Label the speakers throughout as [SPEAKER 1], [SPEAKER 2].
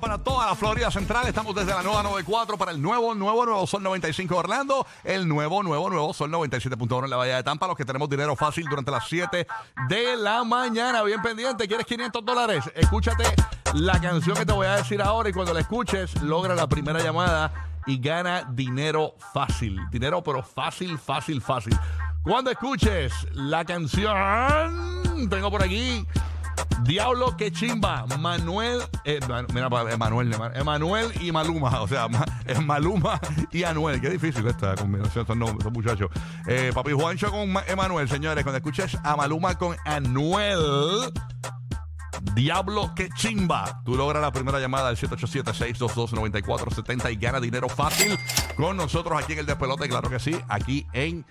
[SPEAKER 1] para toda la Florida Central. Estamos desde la nueva 94 para el nuevo, nuevo, nuevo Sol 95 Orlando. El nuevo, nuevo, nuevo Sol 97.1 en la Bahía de Tampa. Los que tenemos dinero fácil durante las 7 de la mañana. Bien pendiente. ¿Quieres 500 dólares? Escúchate la canción que te voy a decir ahora y cuando la escuches, logra la primera llamada y gana dinero fácil. Dinero, pero fácil, fácil, fácil. Cuando escuches la canción, tengo por aquí Diablo que chimba, Manuel, eh, mira, Emanuel, Ema- Emanuel y Maluma, o sea, Ma- Maluma y Anuel, qué difícil esta combinación, nombres, estos muchachos. Eh, papi Juancho con Ma- Emanuel, señores, cuando escuches a Maluma con Anuel, Diablo que chimba. Tú logras la primera llamada al 787-622-9470 y gana dinero fácil con nosotros aquí en el Despelote, claro que sí, aquí en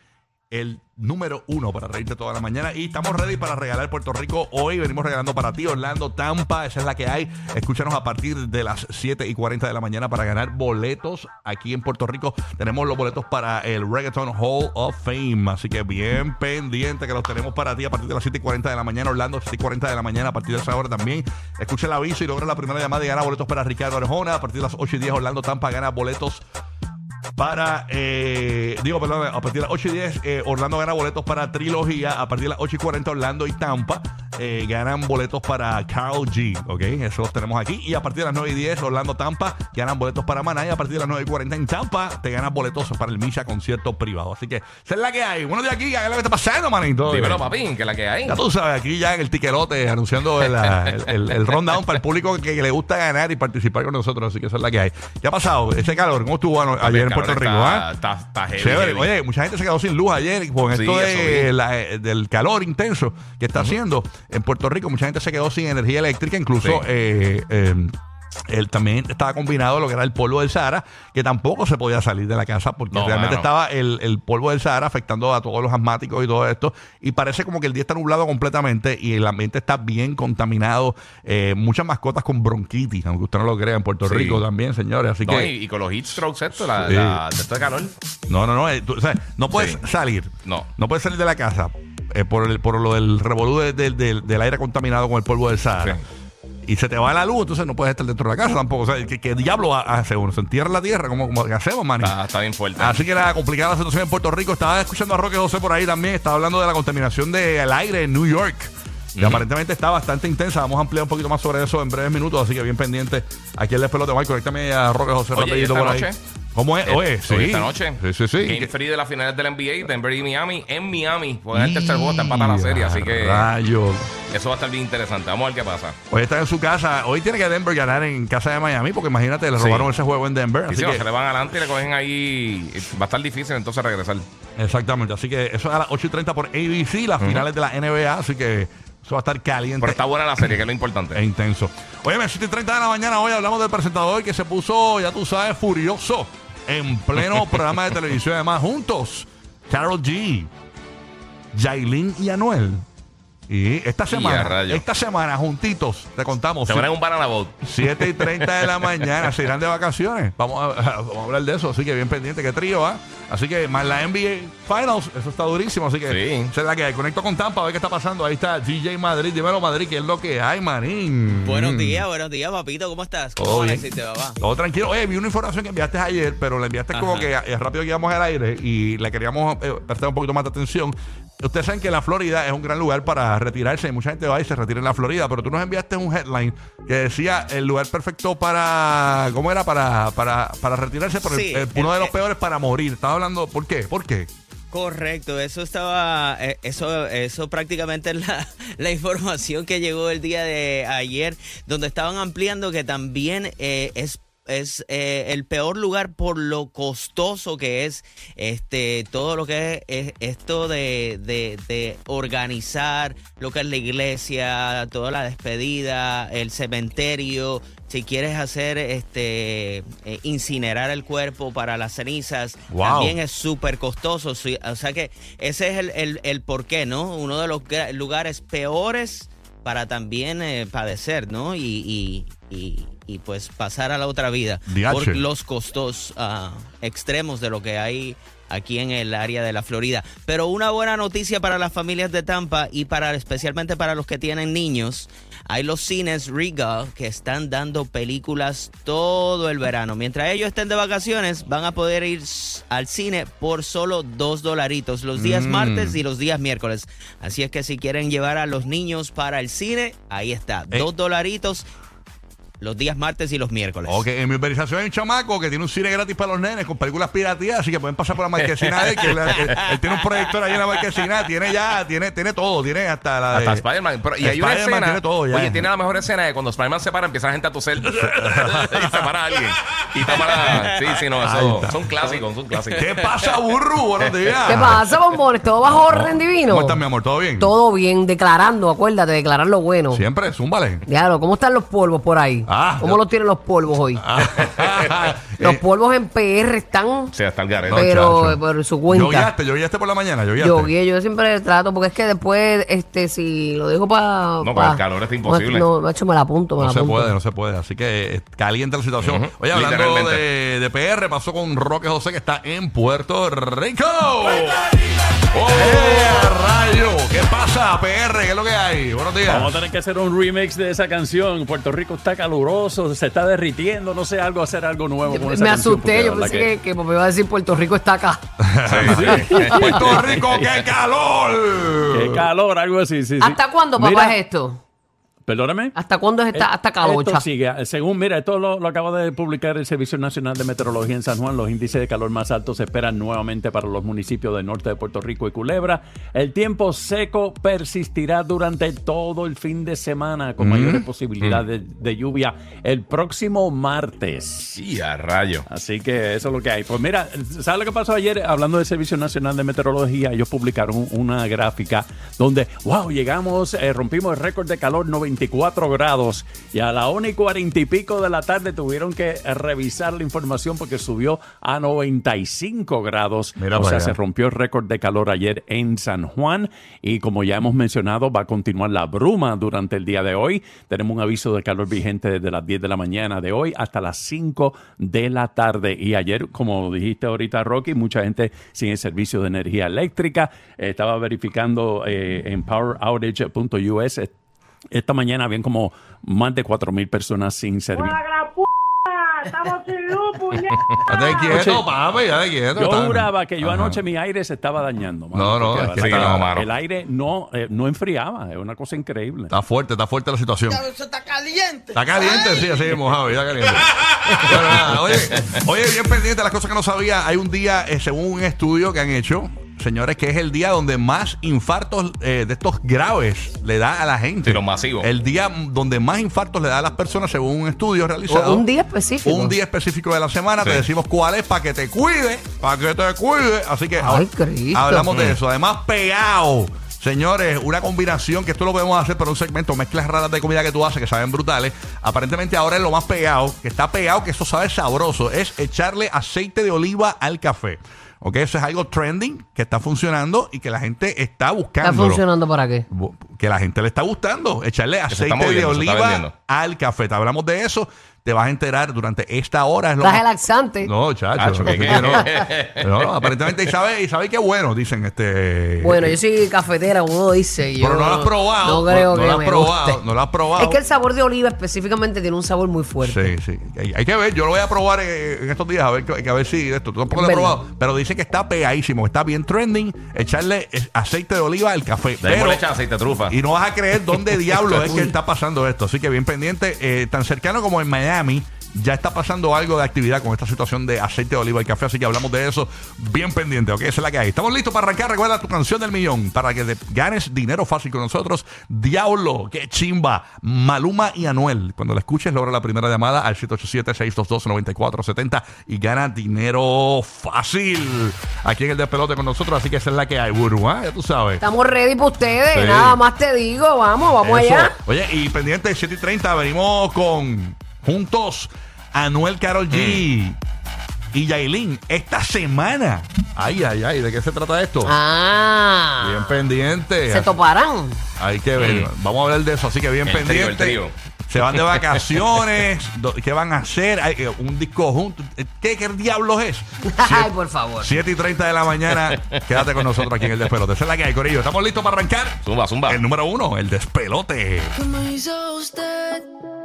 [SPEAKER 1] el número uno para reírte toda la mañana. Y estamos ready para regalar Puerto Rico hoy. Venimos regalando para ti, Orlando, Tampa. Esa es la que hay. Escúchanos a partir de las 7 y 40 de la mañana para ganar boletos aquí en Puerto Rico. Tenemos los boletos para el Reggaeton Hall of Fame. Así que bien pendiente que los tenemos para ti a partir de las 7 y 40 de la mañana. Orlando, 7 y 40 de la mañana a partir de esa hora también. Escucha el aviso y logra la primera llamada y gana boletos para Ricardo Arjona. A partir de las 8 y 10, Orlando, Tampa gana boletos para, eh, digo, perdón, a partir de las 8 y 10, eh, Orlando gana boletos para Trilogía. A partir de las 8 y 40, Orlando y Tampa eh, ganan boletos para Carl G. ¿Ok? Eso los tenemos aquí. Y a partir de las 9 y 10, Orlando, Tampa ganan boletos para Maná. Y a partir de las 9 y 40 en Tampa, te ganas boletos para el Misha concierto privado. Así que, esa es la que hay. Buenos días aquí, ¿qué es lo que está pasando, manito?
[SPEAKER 2] Dímelo, papín, que la que hay.
[SPEAKER 1] Ya tú sabes, aquí ya en el tiquerote anunciando el, el, el, el rundown para el público que, que le gusta ganar y participar con nosotros. Así que esa es la que hay. ¿Qué ha pasado? Ese calor, ¿cómo estuvo ano- ayer en Puerto Rico?
[SPEAKER 2] está,
[SPEAKER 1] ah?
[SPEAKER 2] está, está heavy,
[SPEAKER 1] Chévere.
[SPEAKER 2] heavy.
[SPEAKER 1] Oye, mucha gente se quedó sin luz ayer con
[SPEAKER 2] Sí,
[SPEAKER 1] esto de la- eh, del calor intenso que está haciendo en Puerto Rico. Mucha gente se quedó sin energía eléctrica, incluso
[SPEAKER 2] Sí.
[SPEAKER 1] eh, eh, él también estaba combinado lo que era el polvo del Sahara, que tampoco se podía salir de la casa porque
[SPEAKER 2] No,
[SPEAKER 1] realmente
[SPEAKER 2] mano.
[SPEAKER 1] estaba el, el polvo del Sahara afectando a todos los asmáticos y todo esto. Y parece como que el día está nublado completamente y el ambiente está bien contaminado. Eh, muchas mascotas con bronquitis, aunque usted no lo crea, en Puerto
[SPEAKER 2] Sí.
[SPEAKER 1] Rico también, señores. Así
[SPEAKER 2] No,
[SPEAKER 1] que.
[SPEAKER 2] y, y con los heat strokes, esto, la,
[SPEAKER 1] Sí.
[SPEAKER 2] la- esto de calor.
[SPEAKER 1] No, no, no. eh, tú- o sea, no puedes
[SPEAKER 2] Sí.
[SPEAKER 1] salir.
[SPEAKER 2] No.
[SPEAKER 1] No puedes salir de la casa eh, por, el, por lo del revolú de- de- del- del aire contaminado con el polvo del Sahara. Y se te va la luz, entonces no puedes estar dentro de la casa tampoco. O sea, ¿qué, qué diablo ha- hace uno? ¿Se entierra en la tierra? ¿Cómo, cómo qué hacemos, man?
[SPEAKER 2] Está, está bien fuerte.
[SPEAKER 1] Así que era complicada la situación en Puerto Rico. Estaba escuchando a Roque José por ahí también. Estaba hablando de la contaminación del aire en New York. Que aparentemente está bastante intensa. Vamos a ampliar un poquito más sobre eso en breves minutos. Así que bien pendiente. Aquí el despelote. Mike, conéctame a Roque José
[SPEAKER 2] Oye,
[SPEAKER 1] rapidito
[SPEAKER 2] ¿y esta
[SPEAKER 1] por ahí.
[SPEAKER 2] noche?
[SPEAKER 1] ¿Cómo es?
[SPEAKER 2] Eh,
[SPEAKER 1] Oye, sí.
[SPEAKER 2] hoy esta noche.
[SPEAKER 1] Sí, sí, sí.
[SPEAKER 2] Game free de las finales del NBA, Denver y Miami, en Miami. Porque el tercer juego está empatada la serie, así que
[SPEAKER 1] Rayos.
[SPEAKER 2] eso va a estar bien interesante. Vamos a ver qué pasa.
[SPEAKER 1] Hoy está en su casa. Hoy tiene que Denver ganar en casa de Miami. Porque imagínate, le
[SPEAKER 2] Sí.
[SPEAKER 1] robaron ese juego en Denver. Así
[SPEAKER 2] no,
[SPEAKER 1] que,
[SPEAKER 2] se le van adelante y le cogen ahí, va a estar difícil entonces regresar.
[SPEAKER 1] exactamente. Así que eso es a las 8 y 30 por ABC, las finales de la NBA. Así que eso va a estar caliente.
[SPEAKER 2] Pero está buena la serie, que es lo importante.
[SPEAKER 1] e intenso. Oye, 7 y 30 de la mañana hoy hablamos del presentador que se puso, ya tú sabes, furioso en pleno programa de televisión. Además, juntos, Carol G, Jailin y Anuel. Y esta semana, esta semana, juntitos, te contamos.
[SPEAKER 2] Se van en un banana boat.
[SPEAKER 1] 7 y 30 de la mañana se irán de vacaciones. Vamos a, vamos a hablar de eso, así que bien pendiente, qué trío, ¿ah? Así que más la NBA Finals, eso está durísimo, así que
[SPEAKER 2] Sí.
[SPEAKER 1] esa es la que hay. Conecto con Tampa, a ver qué está pasando. Ahí está DJ Madrid, dímelo Madrid, ¿qué es lo que hay, manín?
[SPEAKER 3] Buenos días, buenos días, papito, ¿cómo estás?
[SPEAKER 1] Todo
[SPEAKER 3] ¿Cómo
[SPEAKER 1] bien.
[SPEAKER 3] amaneciste, papá?
[SPEAKER 1] Todo tranquilo. Oye, vi una información que enviaste ayer, pero la enviaste como
[SPEAKER 3] Ajá.
[SPEAKER 1] que eh, rápido que íbamos al aire y le queríamos eh, prestar un poquito más de atención. Ustedes saben que la Florida es un gran lugar para retirarse. y Mucha gente va y se retira en la Florida, pero tú nos enviaste un headline que decía el lugar perfecto para. ¿Cómo era? Para, para, para retirarse, pero el-
[SPEAKER 3] Sí,
[SPEAKER 1] el- uno
[SPEAKER 3] el-
[SPEAKER 1] de los peores para morir. Estaba hablando. ¿Por qué? ¿Por qué?
[SPEAKER 3] Correcto, eso estaba, eh, eso, eso prácticamente es la, la información que llegó el día de ayer, donde estaban ampliando que también eh, es es eh, el peor lugar por lo costoso que es este todo lo que es, es esto de, de- de organizar lo que es la iglesia, toda la despedida, el cementerio, si quieres hacer este eh, incinerar el cuerpo para las cenizas,
[SPEAKER 1] Wow.
[SPEAKER 3] también es súper costoso. O sea que ese es el, el, el porqué, ¿no? Uno de los lugares peores para también eh, padecer, ¿no? Y, y, y- y, pues pasar a la otra vida. Por los costos ah, extremos de lo que hay aquí en el área de la Florida. Pero una buena noticia para las familias de Tampa y para especialmente para los que tienen niños. Hay los cines Regal que están dando películas todo el verano. Mientras ellos estén de vacaciones, van a poder ir al cine por solo dos dolaritos los días
[SPEAKER 1] Mm.
[SPEAKER 3] martes y los días miércoles. Así es que si quieren llevar a los niños para el cine, ahí está,
[SPEAKER 1] Eh.
[SPEAKER 3] dos dolaritos los días martes y los miércoles.
[SPEAKER 1] Ok, en mi urbanización hay un chamaco que tiene un cine gratis para los nenes con películas piratías, así que pueden pasar por la marquesina de él, que él, él- él tiene un proyector ahí en la marquesina, tiene ya, tiene, tiene todo, tiene hasta la de-
[SPEAKER 2] Hasta Spider-Man. Pero- Y hay una escena.
[SPEAKER 1] tiene todo ya.
[SPEAKER 2] Oye, tiene la mejor escena de cuando Spider-Man se para, empieza la gente a toser. y se para alguien. Y tapa la. Sí, sí, no, eso. Son clásicos, son clásicos.
[SPEAKER 1] ¿Qué pasa, burro? Buenos días.
[SPEAKER 4] ¿Qué pasa, bombones? ¿Todo bajo orden divino?
[SPEAKER 1] ¿Cómo estás, mi amor? ¿Todo bien?
[SPEAKER 4] Todo bien, declarando, acuérdate, declarar lo bueno.
[SPEAKER 1] Siempre, zúmbale.
[SPEAKER 4] Diablo, ¿cómo están los polvos por ahí?
[SPEAKER 1] Ah,
[SPEAKER 4] ¿Cómo los tienen los polvos hoy? Los
[SPEAKER 1] Eh,
[SPEAKER 4] polvos en PR están,
[SPEAKER 2] sea, está el garete.
[SPEAKER 1] no,
[SPEAKER 4] pero
[SPEAKER 1] chacho.
[SPEAKER 4] por su cuenta.
[SPEAKER 1] Lloviaste, lloviaste por la mañana, lloviaste.
[SPEAKER 4] Yo guío, yo siempre trato, porque es que después, este, si lo dejo para...
[SPEAKER 2] No, con el calor está imposible.
[SPEAKER 4] No, macho, me la apunto, me
[SPEAKER 1] No
[SPEAKER 4] la
[SPEAKER 1] se
[SPEAKER 4] apunto.
[SPEAKER 1] puede, no se puede. Así que eh, caliente la situación.
[SPEAKER 2] Ujú,
[SPEAKER 1] Oye, hablando
[SPEAKER 2] literalmente.
[SPEAKER 1] de, de PR, pasó con Roque José que está en Puerto Rico. ¡Oh, rayo! ¿Qué pasa, PR? ¿Qué es lo que hay? Buenos días.
[SPEAKER 5] Vamos a tener que hacer un remix de esa canción. Puerto Rico está caluroso, se está derritiendo, no sé, algo, hacer algo nuevo con esa
[SPEAKER 4] Me asusté, yo pensé que, que me iba a decir Puerto Rico está acá.
[SPEAKER 1] Puerto Rico, qué calor.
[SPEAKER 5] Qué calor, algo así, sí, sí.
[SPEAKER 4] ¿Hasta cuándo, papá,
[SPEAKER 5] Mira,
[SPEAKER 4] es esto?
[SPEAKER 5] Perdóname.
[SPEAKER 4] ¿Hasta cuándo es esta,
[SPEAKER 5] Eh,
[SPEAKER 4] hasta calocha?
[SPEAKER 5] Esto sigue. Según, mira, esto lo, lo acaba de publicar el Servicio Nacional de Meteorología en San Juan. Los índices de calor más altos se esperan nuevamente para los municipios del norte de Puerto Rico y Culebra. El tiempo seco persistirá durante todo el fin de semana con mayores posibilidades de, de lluvia el próximo martes.
[SPEAKER 2] Sí, a rayo.
[SPEAKER 5] Así que eso es lo que hay. Pues mira, ¿sabes lo que pasó ayer? Hablando del Servicio Nacional de Meteorología, ellos publicaron una gráfica donde, wow, llegamos, eh, rompimos el récord de calor 94 grados y a la 1 y 40 y pico de la tarde tuvieron que eh, revisar la información porque subió a 95 grados.
[SPEAKER 1] Mira
[SPEAKER 5] o sea,
[SPEAKER 1] allá.
[SPEAKER 5] se rompió el récord de calor ayer en San Juan y como ya hemos mencionado, va a continuar la bruma durante el día de hoy. Tenemos un aviso de calor vigente desde las 10 de la mañana de hoy hasta las 5 de la tarde. Y ayer, como dijiste ahorita, Rocky, mucha gente sin el servicio de energía eléctrica. Eh, estaba verificando eh, en poweroutage.us. Esta mañana habían como más de 4 mil personas sin servicio.
[SPEAKER 6] Estamos sin luz, puñeta.
[SPEAKER 1] Date quieto, papi, date quieto.
[SPEAKER 5] Yo
[SPEAKER 1] Está-
[SPEAKER 5] juraba que yo
[SPEAKER 1] Ajá.
[SPEAKER 5] anoche mi aire se estaba dañando. mano,
[SPEAKER 1] No, no,
[SPEAKER 5] porque
[SPEAKER 1] es que
[SPEAKER 5] verdad,
[SPEAKER 2] no, mano.
[SPEAKER 5] el aire no, eh, no enfriaba, es una cosa increíble.
[SPEAKER 1] Está fuerte, está fuerte la situación.
[SPEAKER 3] Eso está caliente.
[SPEAKER 1] Está caliente, sí, así mismo, Javi, está caliente. Bueno, nada, oye, oye, bien pendiente de las cosas que no sabía. Hay un día, eh, según un estudio que han hecho, señores, que es el día donde más infartos eh, de estos graves le da a la gente.
[SPEAKER 2] Sí, los masivos.
[SPEAKER 1] El día donde más infartos le da a las personas, según un estudio realizado.
[SPEAKER 4] O un día específico.
[SPEAKER 1] Un día específico de la semana, te decimos cuál es para que te cuide, para que te cuide. Así que
[SPEAKER 4] Ay, Cristo.
[SPEAKER 1] hablamos de eso. Además, pegado. Señores, una combinación que esto lo podemos hacer para un segmento, mezclas raras de comida que tú haces que saben brutales. Aparentemente ahora es lo más pegado, que está pegado, que eso sabe sabroso, es echarle aceite de oliva al café. Ok, eso es algo trending que está funcionando y que la gente está buscando.
[SPEAKER 4] ¿Está funcionando para qué?
[SPEAKER 1] Que la gente le está gustando. Echarle aceite de oliva al café. Te hablamos de eso. Te vas a enterar durante esta hora. Es lo
[SPEAKER 4] Traje
[SPEAKER 1] más-
[SPEAKER 4] laxante.
[SPEAKER 1] No, chacho.
[SPEAKER 2] Chacho, ¿qué-
[SPEAKER 1] que
[SPEAKER 2] qué?
[SPEAKER 1] no. No, no, aparentemente Isabel, Isabel qué bueno, dicen este.
[SPEAKER 4] Bueno, yo soy cafetera, como uno dice.
[SPEAKER 1] Pero no lo has probado.
[SPEAKER 4] No creo
[SPEAKER 1] no,
[SPEAKER 4] que
[SPEAKER 1] lo has
[SPEAKER 4] me
[SPEAKER 1] probado.
[SPEAKER 4] guste.
[SPEAKER 1] No lo has probado.
[SPEAKER 4] Es que el sabor de oliva específicamente tiene un sabor muy fuerte.
[SPEAKER 1] Sí, sí. Hay, hay que ver, yo lo voy a probar eh, en estos días a ver, que- que a ver si esto. Tú tampoco lo he
[SPEAKER 4] Es verdad.
[SPEAKER 1] probado, pero dicen que está pegadísimo, está bien trending. Echarle eh, aceite de oliva al café.
[SPEAKER 2] De ahí
[SPEAKER 1] Pero-
[SPEAKER 2] le echan aceite de trufa.
[SPEAKER 1] Y no vas a creer dónde diablo es que está pasando esto. Así que bien pendiente, eh, tan cercano como en Miami. Ya está pasando algo de actividad con esta situación de aceite de oliva y café, así que hablamos de eso bien pendiente, ¿ok? Esa es la que hay. Estamos listos para arrancar. Recuerda tu canción del millón para que te ganes dinero fácil con nosotros. Diablo, qué chimba. Maluma y Anuel. Cuando la escuches, logra la primera llamada al 787-622-9470 y gana dinero fácil aquí en el despelote con nosotros. Así que esa es la que hay, Buru, ¿ah? Ya tú sabes.
[SPEAKER 4] Estamos ready para ustedes.
[SPEAKER 1] Sí.
[SPEAKER 4] Nada más te digo. Vamos, vamos
[SPEAKER 1] Eso.
[SPEAKER 4] allá.
[SPEAKER 1] Oye, y pendiente 7 y 30, venimos con juntos Anuel Carol G y Yailin esta semana. Ay, ay, ay, ¿de qué se trata esto?
[SPEAKER 4] Ah.
[SPEAKER 1] Bien pendiente.
[SPEAKER 4] Se toparán.
[SPEAKER 1] Hay que ver.
[SPEAKER 2] Mm.
[SPEAKER 1] Vamos a hablar de eso, así que bien
[SPEAKER 2] El trío,
[SPEAKER 1] pendiente.
[SPEAKER 2] el trío.
[SPEAKER 1] Se van de vacaciones. ¿Qué van a hacer? Hay, eh, un disco junto. ¿Qué, qué diablos es?
[SPEAKER 4] Ay, por favor.
[SPEAKER 1] 7 y 30 de la mañana. Quédate con nosotros aquí en el despelote. Esa es la que hay, Corillo. ¿Estamos listos para arrancar?
[SPEAKER 2] Zumba, zumba.
[SPEAKER 1] El número uno, el despelote.
[SPEAKER 7] ¿Cómo hizo usted